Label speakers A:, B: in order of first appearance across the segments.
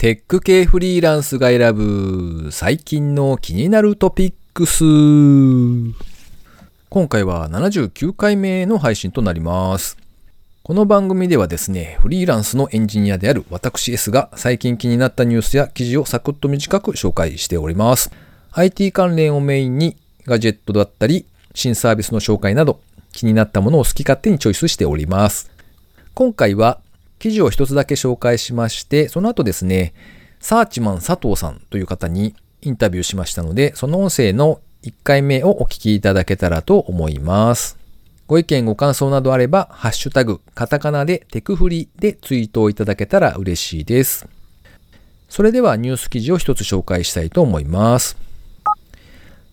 A: テック系フリーランスが選ぶ最近の気になるトピックス。今回は79回目の配信となります。この番組ではですね、フリーランスのエンジニアである私 S が最近気になったニュースや記事をサクッと短く紹介しております。IT 関連をメインにガジェットだったり、新サービスの紹介など気になったものを好き勝手にチョイスしております。今回は記事を一つだけ紹介しまして、その後ですね、サーチマン佐藤さんという方にインタビューしましたので、その音声の1回目をお聞きいただけたらと思います。ご意見ご感想などあれば、ハッシュタグ、カタカナでテクフリでツイートをいただけたら嬉しいです。それではニュース記事を一つ紹介したいと思います。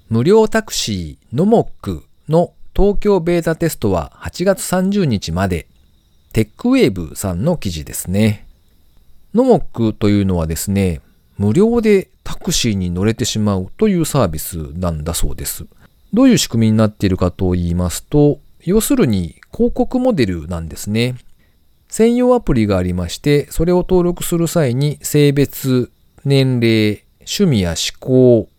A: 無料タクシーノモックの東京ベータテストは8月30日までテックウェーブさんの記事ですね。ノモックというのはですね、無料でタクシーに乗れてしまうというサービスなんだそうです。どういう仕組みになっているかと言いますと、要するに広告モデルなんですね。専用アプリがありまして、それを登録する際に性別、年齢、趣味や思考、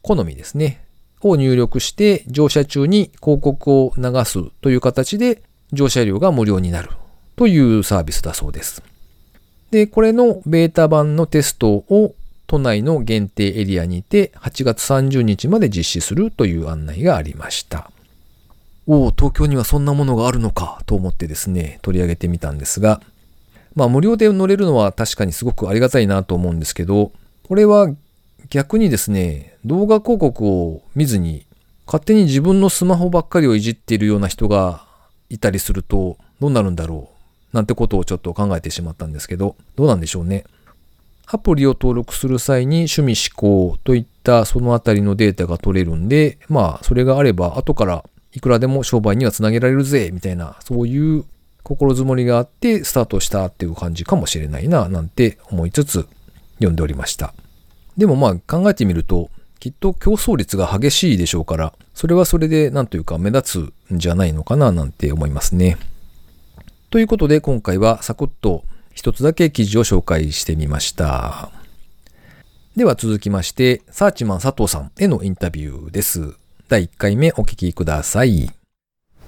A: 好みですね。を入力して乗車中に広告を流すという形で乗車料が無料になるというサービスだそうです。で、これのベータ版のテストを都内の限定エリアにて8月30日まで実施するという案内がありました。おお、東京にはそんなものがあるのかと思ってですね、取り上げてみたんですが、まあ無料で乗れるのは確かにすごくありがたいなと思うんですけど、これは逆にですね、動画広告を見ずに勝手に自分のスマホばっかりをいじっているような人がいたりするとどうなるんだろうなんてことをちょっと考えてしまったんですけど、どうなんでしょうね。アプリを登録する際に趣味思考といったそのあたりのデータが取れるんで、まあそれがあれば後からいくらでも商売にはつなげられるぜ、みたいな、そういう心づもりがあってスタートしたっていう感じかもしれないな、なんて思いつつ読んでおりました。でもまあ考えてみると、きっと競争率が激しいでしょうから、それはそれでなんというか目立つんじゃないのかななんて思いますね。ということで今回はサクッと一つだけ記事を紹介してみました。では続きまして、サーチマン佐藤さんへのインタビューです。第1回目お聞きください。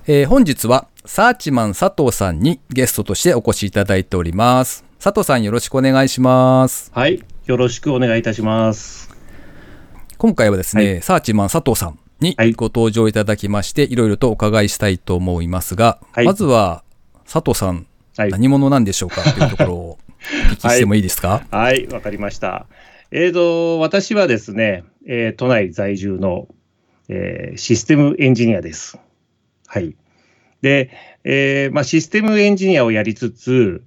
A: えー、本日はサーチマン佐藤さんにゲストとしてお越しいただいております。佐藤さんよろしくお願いします。
B: はい、よろしくお願いいたします。
A: 今回はですね、はい、サーチマン佐藤さんにご登場いただきまして、はい、いろいろとお伺いしたいと思いますが、はい、まずは佐藤さん、はい、何者なんでしょうか？というところをお聞きしてもいいですか？
B: はい、わ、はい、かりました。えーと、私はですね、えー、都内在住の、えー、システムエンジニアです。はい。で、えーまあ、システムエンジニアをやりつつ、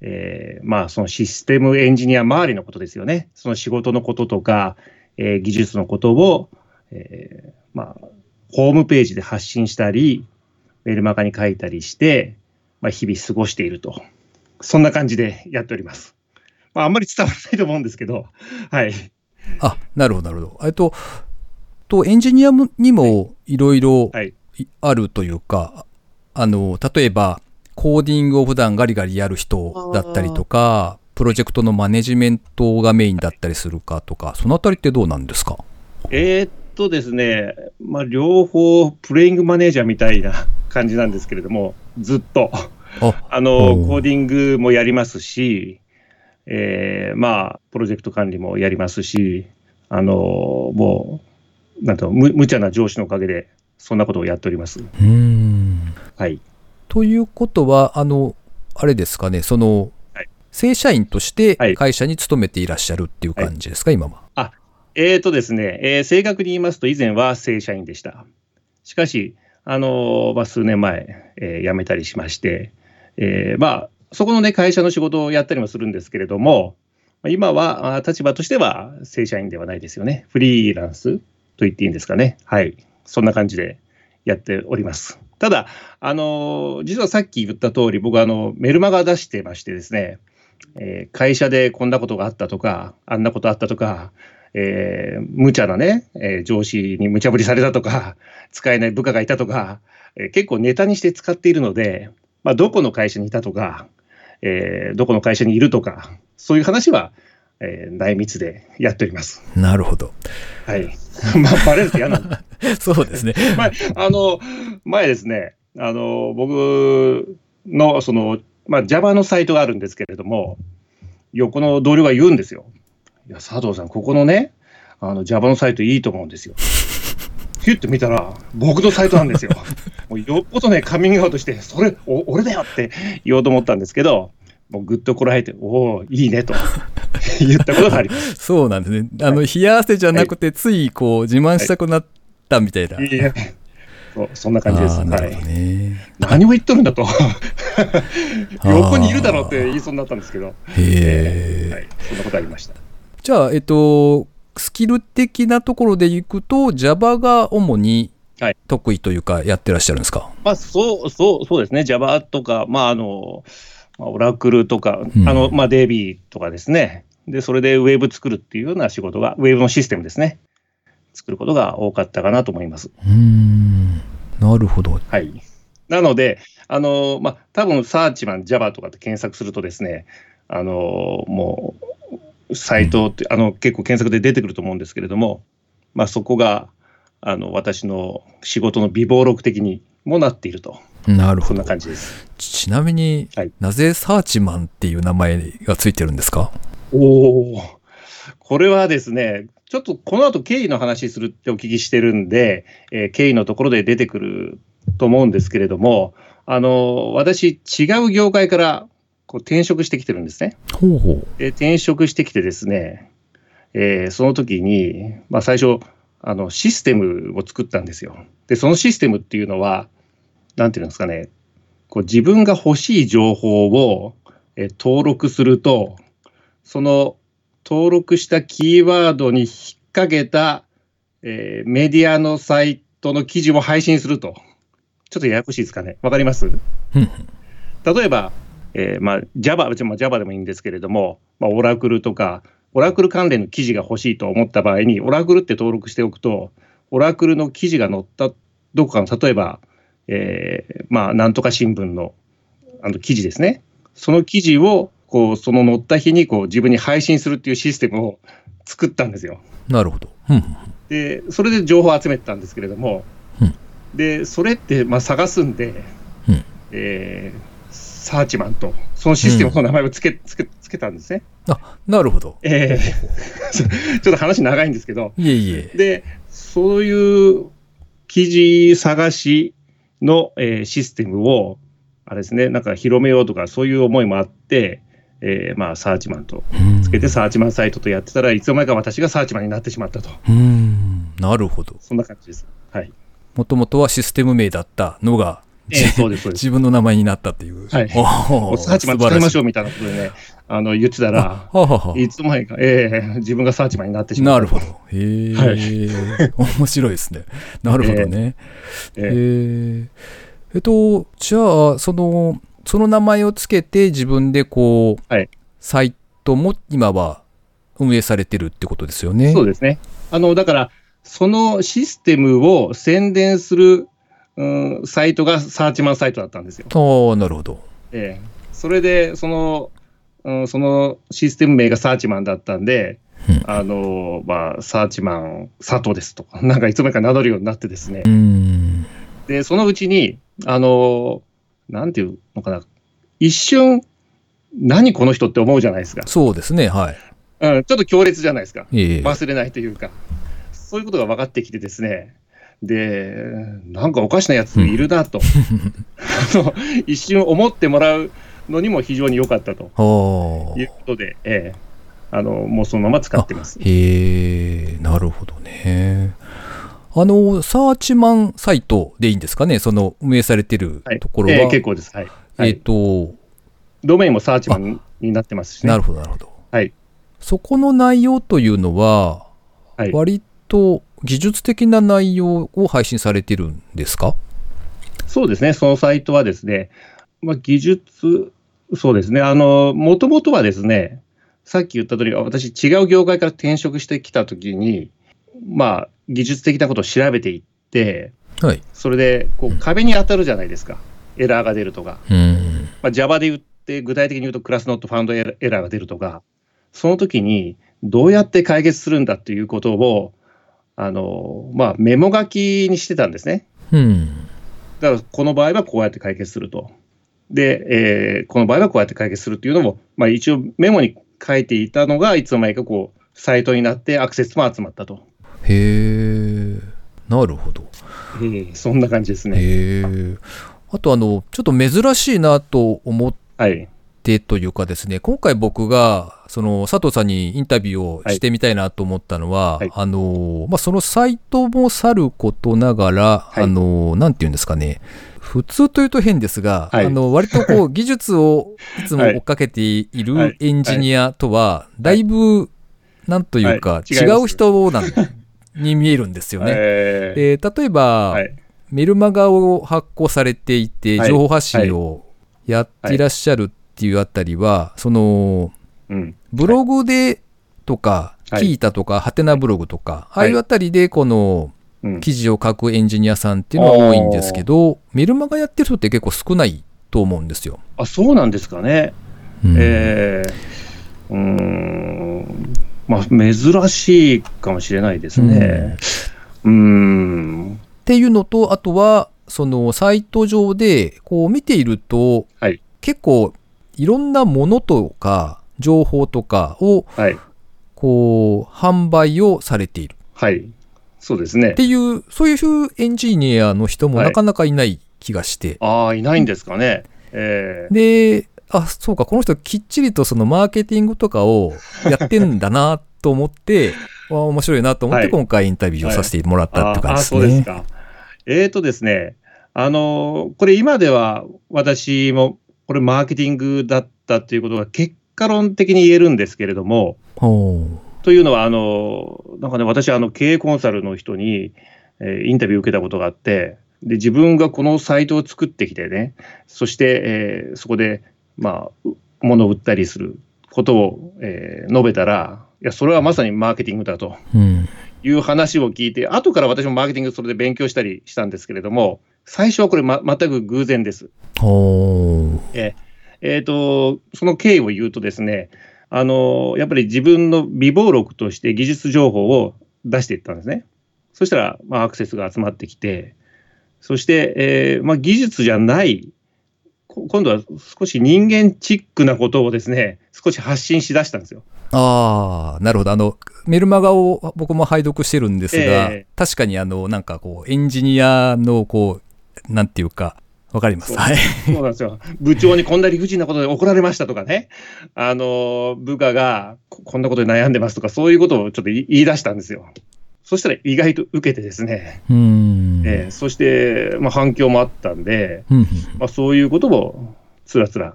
B: えー、まあ、そのシステムエンジニア周りのことですよね。その仕事のこととか、えー、技術のことを、えー、まあ、ホームページで発信したり、メルマガに書いたりして、まあ、日々過ごしていると。そんな感じでやっております。まあ、あんまり伝わらないと思うんですけど、はい。
A: あ、なるほど、なるほど。えっと、と、エンジニアにもいろいろあるというか、はい、あの、例えば、コーディングを普段ガリガリやる人だったりとか、プロジェクトのマネジメントがメインだったりするかとか、そのあたりってどうなんですか？
B: えー、っとですね、まあ、両方プレイングマネージャーみたいな感じなんですけれども、ずっと。あの、コーディングもやりますし、えー、まあ、プロジェクト管理もやりますし、あの、もう、なんとむ、無茶な上司のおかげで、そんなことをやっております。はい。
A: ということは、あの、あれですかね、その、はい、正社員として会社に勤めていらっしゃるっていう感じですか、はい、今は。
B: あ、えっ、ー、とですね、えー、正確に言いますと、以前は正社員でした。しかし、あの、まあ、数年前、えー、辞めたりしまして、えー、まあ、そこのね、会社の仕事をやったりもするんですけれども、今は立場としては正社員ではないですよね。フリーランスと言っていいんですかね。はい。そんな感じでやっております。ただ、あの、実はさっき言った通り、僕はあの、メルマガ出してましてですね、えー、会社でこんなことがあったとか、あんなことあったとか、えー、無茶なね、えー、上司に無茶ぶりされたとか、使えない部下がいたとか、えー、結構ネタにして使っているので、まあ、どこの会社にいたとか、えー、どこの会社にいるとか、そういう話はえー内密でやっております。
A: なるほど。
B: はい。まあ、バレると嫌なんだ。
A: そうですね。
B: 前、あの、前ですね、あの、僕の、その、まあ、Java のサイトがあるんですけれども、横の同僚が言うんですよ。いや、佐藤さん、ここのね、あの、Java のサイトいいと思うんですよ。ヒュッて見たら、僕のサイトなんですよ。もうよっぽどね、カミングアウトして、それ、お俺だよって言おうと思ったんですけど、もうぐっとこらえて、おお、いいねと 言ったことがあります。
A: そうなんですね。あの、冷や汗じゃなくて、ついこう、自慢したくなったみたいな。
B: いやそうそんな感じです。
A: あーなるほど
B: はい。
A: ね。
B: 何を言っとるんだと。横にいるだろうって言いそうになったんですけど、
A: へえ、
B: はい、そんなことありました。
A: じゃあ、えっと、スキル的なところでいくと、Java が主に
B: はい
A: 得意というか、やってらっしゃるんですか？
B: まあ、そう、そう、そうですね。Java とか、まあ、あの、まあオラクルとか、
A: うん
B: あの、まあ、DB とかですね。で、それでウェブ作るっていうような仕事が、ウェブのシステムですね。作ることが多かったかなと思います。
A: うーん、なるほど。
B: はい。なので、あの、まあ、多分サーチマン Java とかって検索するとですね、あの、もう、サイトって、あの、結構検索で出てくると思うんですけれども、まあ、そこが、あの、私の仕事の備忘録的にもなっていると、
A: なるほど
B: そんな。感じです。
A: ちなみに、
B: はい
A: なぜサーチマンっていう名前がついてるんですか？
B: おお、これはですね、ちょっとこの後経緯の話するってお聞きしてるんで、えー経緯のところで出てくると思うんですけれども、あの、私、違う業界からこう転職してきてるんですね。
A: ほうほう。
B: で、転職してきてですね、えーその時に、まあ最初、あの、システムを作ったんですよ。で、そのシステムっていうのは、なんていうんですかね、こう自分が欲しい情報を、えー登録すると、その登録したキーワードに引っ掛けた、えーメディアのサイトの記事を配信すると。ちょっとややこしいですかね。わかります？例えば、えーまあ、Java、まあ Java でもいいんですけれども、まあ、オラクルとか、オラクル関連の記事が欲しいと思った場合に、オラクルって登録しておくと、オラクルの記事が載ったどこかの、例えば、えーまあ、なんとか新聞のあの記事ですね。その記事を、こう、その載った日にこう自分に配信するっていうシステムを作ったんですよ。
A: なるほど。ふん
B: で、それで情報を集めてたんですけれども、
A: うん
B: で、それって、まあ、探すんで、
A: うん
B: えーサーチマンと、そのシステムの名前をつけ、つけ、つけたんですね。
A: あ、なるほど。
B: えー ちょっと話長いんですけど、
A: いえいえ。
B: で、そういう記事探しの、えーシステムを、あれですね、なんか広めようとか、そういう思いもあって、えーまあ、サーチマンとつけて、サーチマンサイトとやってたらいつの間にか私がサーチマンになってしまったと。
A: うーん、なるほど。
B: そんな感じです。はい。
A: もともとはシステム名だったのが、
B: えーそうです、そうです。
A: 自分の名前になったっていう。
B: はい
A: おー
B: サーチマン使いましょ
A: う。
B: うみたいなことでね、あの言ってたら、
A: い
B: つの間にか、ええ自分がサーチマンになってしまった。
A: なるほど。へえ、面白いですね。なるほどね。
B: ええ。
A: えっと、じゃあ、その、その名前をつけて自分でこう、
B: はい
A: サイトも今は運営されてるってことですよね。
B: そうですね。あの、だから、そのシステムを宣伝する、うん、サイトがサーチマンサイトだったんですよ。
A: なるほど。
B: ええそれで、その、うん、そのシステム名がサーチマンだったんで、
A: うん
B: あの、まあ、サーチマン佐藤ですとか、なんかいつの間にか名乗るようになってですね。で、そのうちに、あの、なんていうのかな、一瞬、何この人って思うじゃないですか。
A: そうですね、はい。
B: うん、ちょっと強烈じゃないですか。
A: ええ
B: 忘れないというか、そういうことが分かってきてですね、で、なんかおかしなやついるなと、あの一瞬思ってもらうのにも非常に良かったと
A: はあ
B: いうことで、ええあのもうそのまま使ってます。
A: へえ、なるほどね。あの、サーチマンサイトでいいんですかね、その運営されてる
B: はい
A: ところは。
B: ええ結構です。はい。は
A: えっ、
B: い
A: と、
B: ドメインもサーチマンになってますしね。
A: なるほど、なるほど。
B: はい。
A: そこの内容というのは、
B: はい、
A: 割と技術的な内容を配信されてるんですか？
B: そうですね、そのサイトはですね、まあ、技術、そうですね、あの、もともとはですね、さっき言った通り、私、違う業界から転職してきたときに、まあ、技術的なことを調べていって、
A: はい。
B: それでこう壁に当たるじゃないですか、エラーが出るとか、
A: うん。
B: まあ、Java で言って、具体的に言うと、クラスノットファウンドエラーが出るとか、その時にどうやって解決するんだということを、あの、まあ、メモ書きにしてたんですね。
A: うん。
B: だから、この場合はこうやって解決すると。で、えーこの場合はこうやって解決するっていうのも、まあ、一応メモに書いていたのが、いつの間にかこう、サイトになってアクセスも集まったと。
A: へえ。なるほど。
B: えーそんな感じですね。
A: へえ。あとあの、ちょっと珍しいなと思っ
B: はい。
A: てというかですね、今回僕が、その佐藤さんにインタビューをしてみたいなと思ったのは、
B: はい。
A: あの、まあ、そのサイトもさることながら、
B: はい。
A: あの、なんていうんですかね、普通というと変ですが、
B: はい。
A: あの、割とこう、技術をいつも追っかけてい
B: はい。
A: るエンジニアとは、だいぶ、なんというか、
B: はい。違
A: う人なんに見えるんですよね。
B: えー。
A: で例えば、
B: はい。
A: メルマガを発行されていて、
B: はい。
A: 情報発信をやっていらっしゃるっていうあたりは、その、
B: うん。
A: ブログでとか、
B: はい
A: 聞いたとか、ハテナブログとか、あ
B: はい
A: あいうあたりで、この
B: うん。
A: 記事を書くエンジニアさんっていうのは多いんですけど、メルマガやってる人って結構少ないと思うんですよ。
B: あ、そうなんですかね。
A: うん
B: えー、うーん、まあ、珍しいかもしれないですね。うーん、
A: っていうのと、あとは、そのサイト上でこう見ていると、
B: はい
A: 結構いろんなものとか情報とかを
B: はい、
A: こう販売をされている。
B: はい、そうですね。
A: っ。ていう、そういうエンジニアの人も
B: はい。
A: なかなかいない気がして、
B: ああ、いないんですかね。えー、
A: で、あ、そうか、この人きっちりとそのマーケティングとかをやってんだなと思って、あ面白いなと思っ
B: はい。
A: て今回インタビューをさせてもらったって感じですね。
B: ああ、そうですか。えーとですね、あのこれ今では私も、これマーケティングだったということが結果論的に言えるんですけれども、
A: ほ
B: というのは、あの、なんかね、私、あの、経営コンサルの人に、えーインタビューを受けたことがあって、で、自分がこのサイトを作ってきてね、そして、えーそこで、まあ、う物を売ったりすることを、えー述べたら、いや、それはまさにマーケティングだと。いう話を聞いて、後から私もマーケティングそれで勉強したりしたんですけれども、最初はこれ、ま、全く偶然です。
A: ほう。
B: えーと、その経緯を言うとですね、あのやっぱり自分の備忘録として技術情報を出していったんですね。そしたら、まあ、アクセスが集まってきて、そして、えーまあ、技術じゃない、こ今度は少し人間チックなことをですね、少し発信しだしたんですよ。
A: ああ、なるほど。あの、メルマガを僕も拝読してるんですが、
B: ええ
A: 確かにあの、なんかこう、エンジニアのこう、なんていうか、わかります？
B: そう
A: はい。
B: そうなんですよ。部長にこんな理不尽なことで怒られましたとかね、あの部下がここんなことで悩んでますとか、そういうことをちょっと言い出したんですよ。そしたら意外と受けてですね、
A: うーん。
B: えーそして、まあ、反響もあったんで、まあ、そういうことをつらつら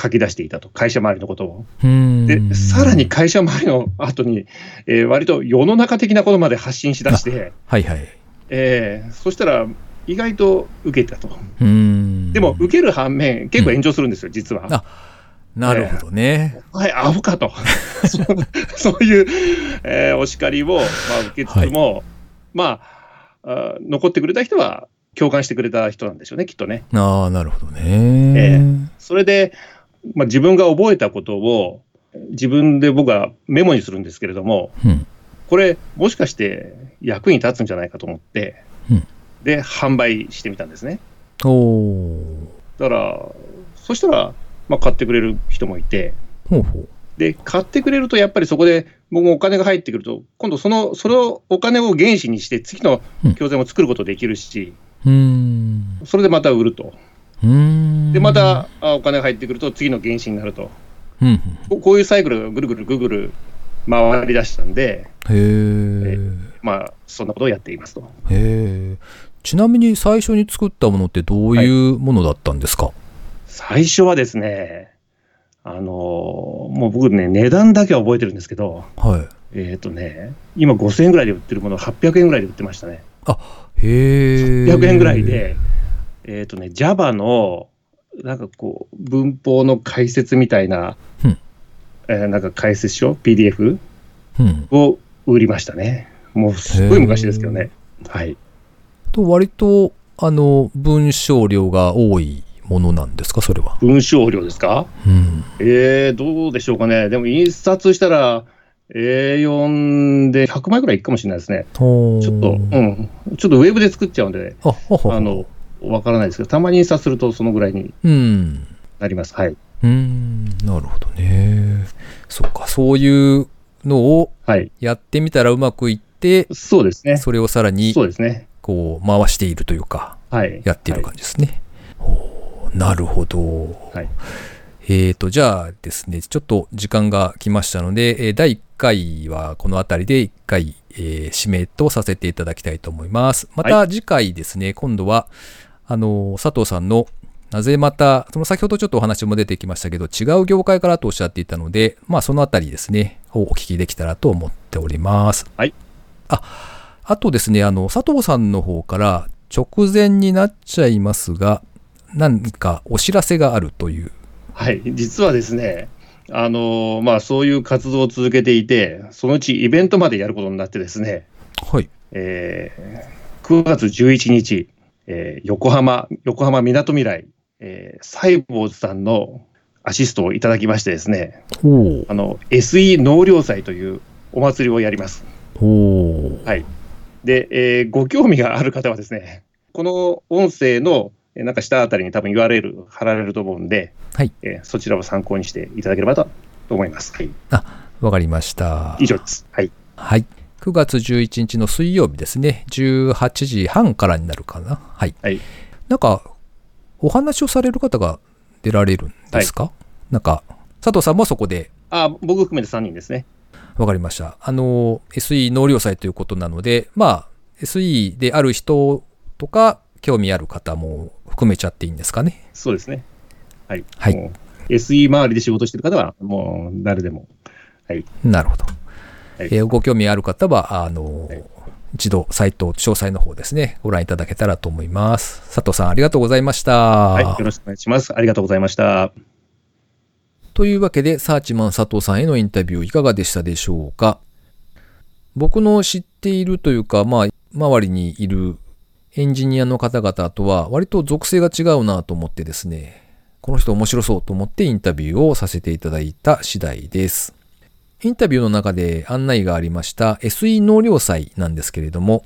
B: 書き出していたと、会社周りのことを。
A: うん
B: で、さらに会社周りの後に、えー割と世の中的なことまで発信しだして、
A: はいはい。
B: えーそしたら意外と受けたと。
A: うーん。
B: でも、受ける反面、結構炎上するんですよ、実は。
A: あなるほどね。
B: はい、アホかと。そうそういう、えーお叱りを、まあ、受けつつも、まああ、残ってくれた人は共感してくれた人なんでしょうね、きっとね。
A: ああ、なるほどね。
B: えそれで、まあ、自分が覚えたことを、自分で僕はメモにするんですけれども、
A: うん
B: これ、もしかして役に立つんじゃないかと思って、
A: うん
B: で、販売してみたんですね。
A: おお。
B: だから、そしたら、まあ、買ってくれる人もいて、
A: ほうほう。
B: で、買ってくれると、やっぱりそこで僕もお金が入ってくると、今度その、それをお金を原資にして、次の教材も作ることできるし、
A: うーん。
B: それでまた売ると。
A: うーん。
B: で、またあお金が入ってくると、次の原資になると。
A: うんうん。
B: ここういうサイクルがぐるぐるぐるぐる回り出したんで、
A: へえ。
B: まあ、そんなことをやっていますと。
A: へえ。ちなみに最初に作ったものってどういうものだったんですか、
B: 最初はですね、あのもう僕ね、値段だけは覚えてるんですけど、
A: はい。
B: えっ、とね、今5000円ぐらいで売ってるものを800円ぐらいで売ってましたね。
A: へえ。
B: 800円ぐらい。で、えっ、とね、Java の、なんかこう、文法の解説みたいな、
A: うん
B: えーなんか解説書、PDF
A: うん。
B: を売りましたね。もうすごい昔ですけどね。はい。
A: と、割と、あの、文章量が多いものなんですか、それは。
B: 文章量ですか？
A: うん。
B: えー、どうでしょうかね。でも印刷したら A4 で100枚ぐらいいくかもしれないですね。ちょっと、うん。ちょっとウェブで作っちゃうんで、
A: あ、ほほ
B: あの、わからないですけど、たまに印刷するとそのぐらいに
A: うん。
B: なります。はい。
A: うーん、なるほどね。そうか、そういうのを
B: はい。
A: やってみたらうまくいって、
B: そうですね。
A: それをさらに
B: そうですね。
A: こう回しているというか、
B: はい。
A: やっている感じですね。ほうなるほど。
B: はい。
A: えーと、じゃあですね、ちょっと時間が来ましたので、えー第1回はこの辺りで1回、えー締めとさせていただきたいと思います。また次回ですね、今度は、あの、佐藤さんの、なぜまた、その先ほどちょっとお話も出てきましたけど、違う業界からとおっしゃっていたので、まあそのあたりですね、をお聞きできたらと思っております。
B: はい。
A: あ、あとですね、あの、佐藤さんの方から直前になっちゃいますが、何かお知らせがあるという。
B: はい。実はですね、あのまあ、そういう活動を続けていて、そのうちイベントまでやることになってですね、
A: はい。
B: えー9月11日、えー横浜、横浜みなとみらい、えーサイボーズさんのアシストをいただきましてですね、
A: お
B: あの、SE 納涼祭というお祭りをやります。
A: お
B: はい。で、えーご興味がある方はですね、この音声のえーなんか下あたりに多分 URL 貼られると思うんで、
A: はい。
B: えーそちらを参考にしていただければと思います。はい。
A: わかりました。
B: 以上です。はい。
A: はい。9月11日の水曜日ですね。18時半からになるかな。はい。
B: はい。
A: なんか、お話をされる方が出られるんですか、なんか、佐藤さんもそこで
B: あ、僕含めて3人ですね。
A: わかりました。あの、SE 納涼祭ということなので、まあ、SE である人とか、興味ある方も含めちゃっていいんですかね。
B: そうですね。はい。
A: はい
B: SE 周りで仕事してる方は、もう誰でも。はい。
A: なるほど。
B: はい
A: えーご興味ある方は、あの、
B: はい
A: 一度、サイト、詳細の方ですね、ご覧いただけたらと思います。佐藤さん、ありがとうございました。
B: はい。よろしくお願いします。ありがとうございました。
A: というわけで、サーチマン佐藤さんへのインタビューいかがでしたでしょうか？僕の知っているというか、まあ、周りにいるエンジニアの方々とは割と属性が違うなと思ってですね、この人面白そうと思ってインタビューをさせていただいた次第です。インタビューの中で案内がありました SE 納涼祭なんですけれども、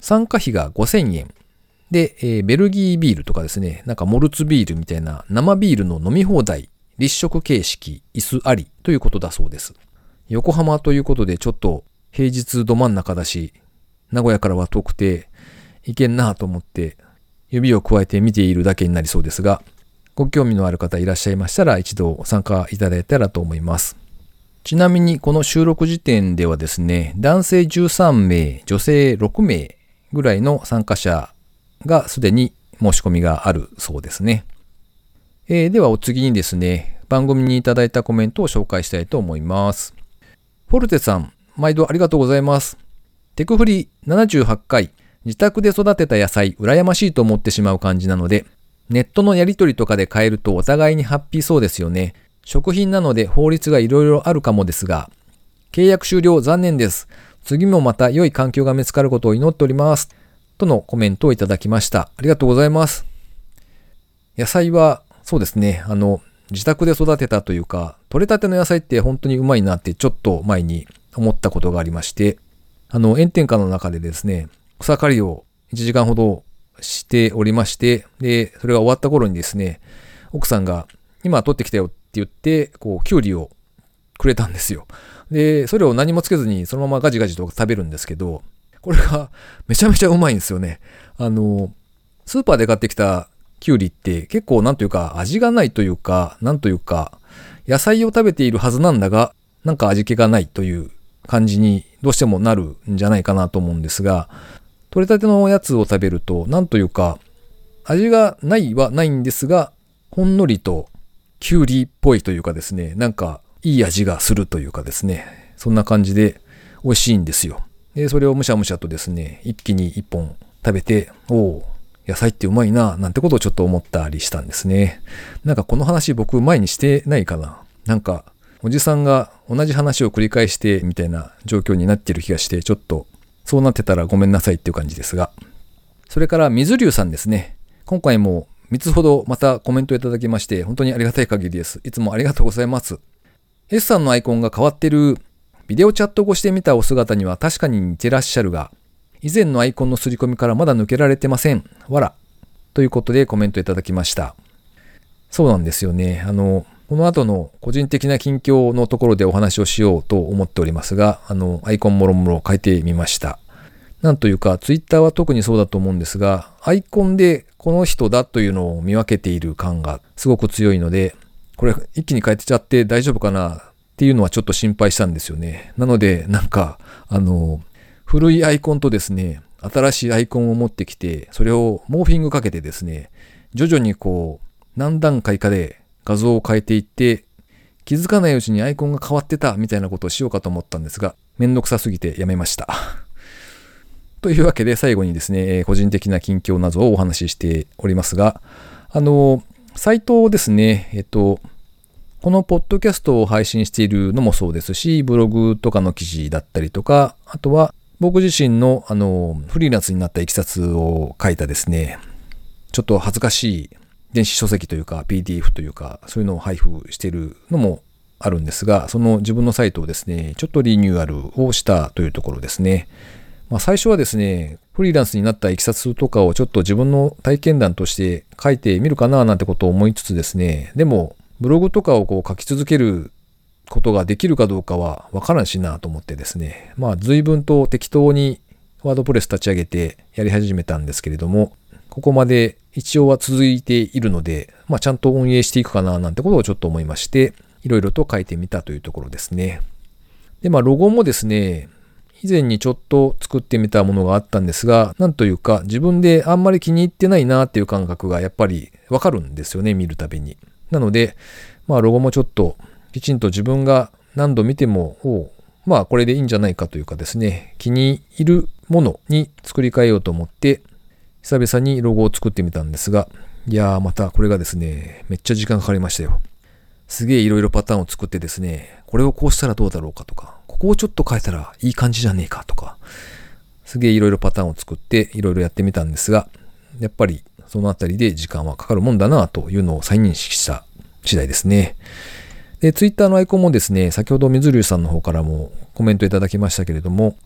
A: 参加費が5000円。で、えーベルギービールとかですね、なんかモルツビールみたいな生ビールの飲み放題、立食形式、椅子ありということだそうです。横浜ということでちょっと平日ど真ん中だし、名古屋からは遠くて行けんなと思って指を加えて見ているだけになりそうですが、ご興味のある方いらっしゃいましたら一度参加いただいたらと思います。ちなみにこの収録時点ではですね、男性13名、女性6名ぐらいの参加者がすでに申し込みがあるそうですね。えーではお次にですね、番組にいただいたコメントを紹介したいと思います。フォルテさん、毎度ありがとうございます。テクフリ78回、自宅で育てた野菜、羨ましいと思ってしまう感じなので、ネットのやりとりとかで買えるとお互いにハッピーそうですよね。食品なので法律がいろいろあるかもですが、契約終了残念です。次もまた良い環境が見つかることを祈っております。とのコメントをいただきました。ありがとうございます。野菜は、そうですね、あの、自宅で育てたというか、取れたての野菜って本当にうまいなってちょっと前に思ったことがありまして、あの、炎天下の中でですね、草刈りを1時間ほどしておりまして、で、それが終わった頃にですね、奥さんが、今取ってきたよって言って、こう、キュウリをくれたんですよ。で、それを何もつけずにそのままガジガジと食べるんですけど、これがめちゃめちゃうまいんですよね。あの、スーパーで買ってきたキュウリって結構なんというか味がないというか、なんというか、野菜を食べているはずなんだが、なんか味気がないという感じにどうしてもなるんじゃないかなと思うんですが、取れたてのおやつを食べると、なんというか、味がないはないんですが、ほんのりとキュウリっぽいというかですね、なんかいい味がするというかですね、そんな感じで美味しいんですよ。で、それをむしゃむしゃとですね、一気に一本食べて、おお、野菜ってうまいな、なんてことをちょっと思ったりしたんですね。なんかこの話僕前にしてないかな。なんか、おじさんが同じ話を繰り返してみたいな状況になってる気がして、ちょっとそうなってたらごめんなさいっていう感じですが。それから水流さんですね。今回も3つほどまたコメントいただきまして、本当にありがたい限りです。いつもありがとうございます。S さんのアイコンが変わってる、ビデオチャット越して見たお姿には確かに似てらっしゃるが、以前のアイコンの刷り込みからまだ抜けられてません。わら。ということでコメントいただきました。そうなんですよね。あの、この後の個人的な近況のところでお話をしようと思っておりますが、あの、アイコンもろもろ変えてみました。なんというか、ツイッターは特にそうだと思うんですが、アイコンでこの人だというのを見分けている感がすごく強いので、これ一気に変えてちゃって大丈夫かなっていうのはちょっと心配したんですよね。なので、なんか、あの、古いアイコンとですね、新しいアイコンを持ってきて、それをモーフィングかけてですね、徐々にこう、何段階かで画像を変えていって、気づかないうちにアイコンが変わってたみたいなことをしようかと思ったんですが、めんどくさすぎてやめました。というわけで最後にですね、個人的な近況などをお話ししておりますが、あの、サイトをですね、えっと、このポッドキャストを配信しているのもそうですし、ブログとかの記事だったりとか、あとは僕自身のあのフリーランスになったいきさつを書いたですね、ちょっと恥ずかしい電子書籍というか PDF というかそういうのを配布しているのもあるんですが、その自分のサイトをですね、ちょっとリニューアルをしたというところですね。まあ、最初はですね、フリーランスになったいきさつとかをちょっと自分の体験談として書いてみるかななんてことを思いつつですね、でもブログとかをこう書き続けることができるかどうかはわからんしなと思ってですね、まあ随分と適当にワードプレス立ち上げてやり始めたんですけれども、ここまで一応は続いているので、まあ、ちゃんと運営していくかななんてことをちょっと思いまして、いろいろと書いてみたというところですね。で、まあ、ロゴもですね、以前にちょっと作ってみたものがあったんですが、なんというか自分であんまり気に入ってないなっていう感覚がやっぱりわかるんですよね、見るたびに。なので、まあ、ロゴもちょっときちんと自分が何度見ても、まあ、これでいいんじゃないかというかですね、気に入るものに作り変えようと思って、久々にロゴを作ってみたんですが、いやーまたこれがですね、めっちゃ時間かかりましたよ。すげえ色々パターンを作ってですね、これをこうしたらどうだろうかとか、ここをちょっと変えたらいい感じじゃねえかとか、すげえ色々パターンを作って色々やってみたんですが、やっぱりそのあたりで時間はかかるもんだなというのを再認識した次第ですね。で、ツイッターのアイコンもですね、先ほど水流さんの方からもコメントいただきましたけれども、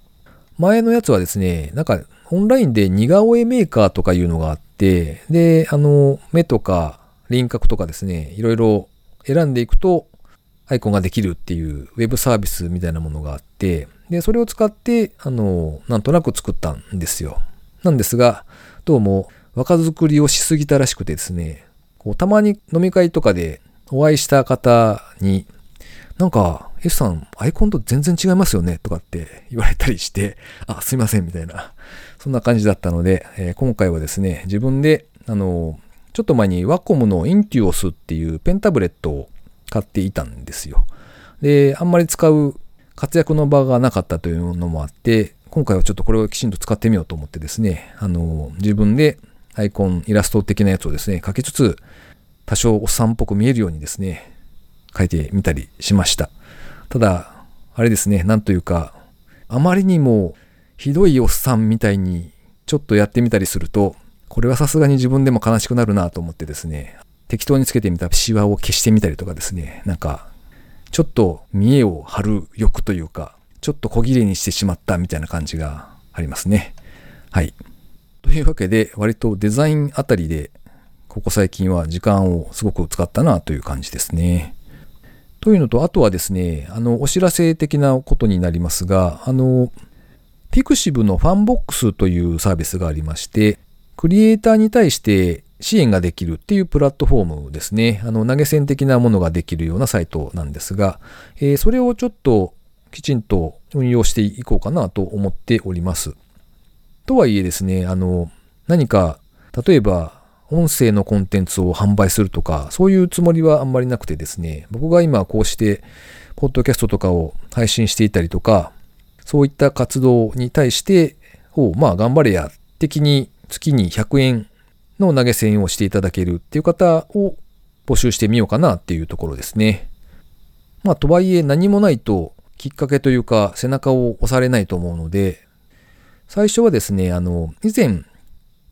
A: 前のやつはですね、なんかオンラインで似顔絵メーカーとかいうのがあって、で、あの、目とか輪郭とかですね、いろいろ選んでいくとアイコンができるっていうウェブサービスみたいなものがあって、で、それを使って、あの、なんとなく作ったんですよ。なんですが、どうも若作りをしすぎたらしくてですね、こうたまに飲み会とかでお会いした方に、なんか、S さん、アイコンと全然違いますよねとかって言われたりして、あ、すいません、みたいな。そんな感じだったので、えー、今回はですね、自分で、あの、ちょっと前にワコムのインティオスっていうペンタブレットを買っていたんですよ。で、あんまり使う活躍の場がなかったというのもあって、今回はちょっとこれをきちんと使ってみようと思ってですね、あの、自分でアイコン、イラスト的なやつをですね、書きつつ、多少おっさんっぽく見えるようにですね、書いてみたりしました。ただ、あれですね、なんというか、あまりにもひどいおっさんみたいにちょっとやってみたりすると、これはさすがに自分でも悲しくなるなと思ってですね、適当につけてみたシワを消してみたりとかですね、なんか、ちょっと見栄を張る欲というか、ちょっと小綺麗にしてしまったみたいな感じがありますね。はい。というわけで、割とデザインあたりで、ここ最近は時間をすごく使ったなという感じですね。というのと、あとはですね、あの、お知らせ的なことになりますが、あの、 pixiv の FANBOX というサービスがありまして、クリエイターに対して支援ができるっていうプラットフォームですね。あの、投げ銭的なものができるようなサイトなんですが、えー、それをちょっときちんと運用していこうかなと思っております。とはいえですね、あの、何か、例えば、音声のコンテンツを販売するとか、そういうつもりはあんまりなくてですね、僕が今こうして、ポッドキャストとかを配信していたりとか、そういった活動に対して、おまあ頑張れや、的に月に100円の投げ銭をしていただけるっていう方を募集してみようかなっていうところですね。まあとはいえ何もないときっかけというか背中を押されないと思うので、最初はですね、あの、以前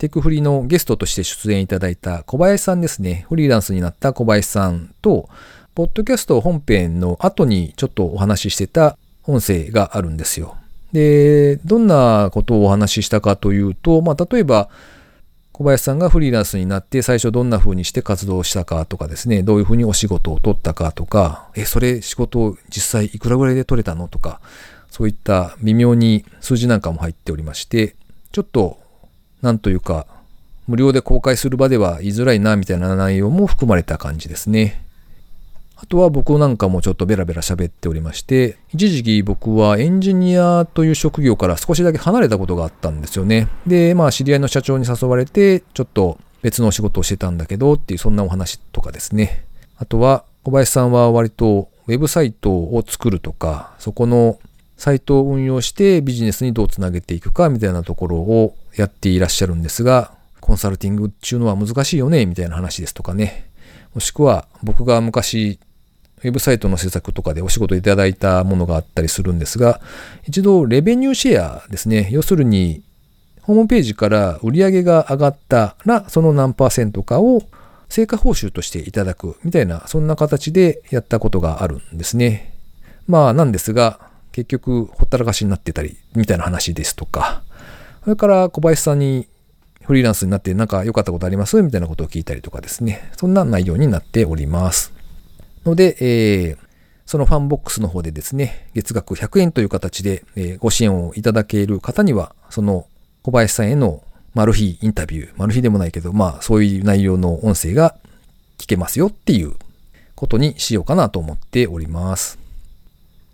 A: テクフリのゲストとして出演いただいた小林さんですね。フリーランスになった小林さんと、ポッドキャスト本編の後にちょっとお話ししてた音声があるんですよ。で、どんなことをお話ししたかというと、まあ、例えば、小林さんがフリーランスになって最初どんな風にして活動したかとかですね、どういう風にお仕事を取ったかとか、え、それ仕事実際いくらぐらいで取れたのとか、そういった微妙に数字なんかも入っておりまして、ちょっと、なんというか、無料で公開する場では言いづらいなみたいな内容も含まれた感じですね。あとは僕なんかもちょっとベラベラ喋っておりまして、一時期僕はエンジニアという職業から少しだけ離れたことがあったんですよね。で、まあ知り合いの社長に誘われて、ちょっと別のお仕事をしてたんだけどっていうそんなお話とかですね。あとは小林さんは割とウェブサイトを作るとか、そこのサイトを運用してビジネスにどうつなげていくかみたいなところをやっていらっしゃるんですが、コンサルティングっていうのは難しいよねみたいな話ですとかね。もしくは僕が昔ウェブサイトの制作とかでお仕事いただいたものがあったりするんですが、一度レベニューシェアですね。要するに、ホームページから売り上げが上がったら、その何パーセントかを成果報酬としていただくみたいな、そんな形でやったことがあるんですね。まあなんですが、結局ほったらかしになってたり、みたいな話ですとか、それから小林さんにフリーランスになってなんか良かったことあります？みたいなことを聞いたりとかですね。そんな内容になっております。ので、えー、そのファンボックスの方でですね、月額100円という形で、えー、ご支援をいただける方には、その小林さんへのマル秘インタビュー、マル秘でもないけど、まあそういう内容の音声が聞けますよっていうことにしようかなと思っております。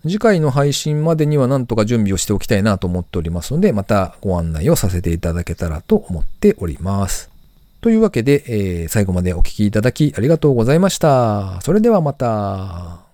A: 次回の配信までにはなんとか準備をしておきたいなと思っておりますので、またご案内をさせていただけたらと思っております。というわけで、えー、最後までお聴きいただきありがとうございました。それではまた。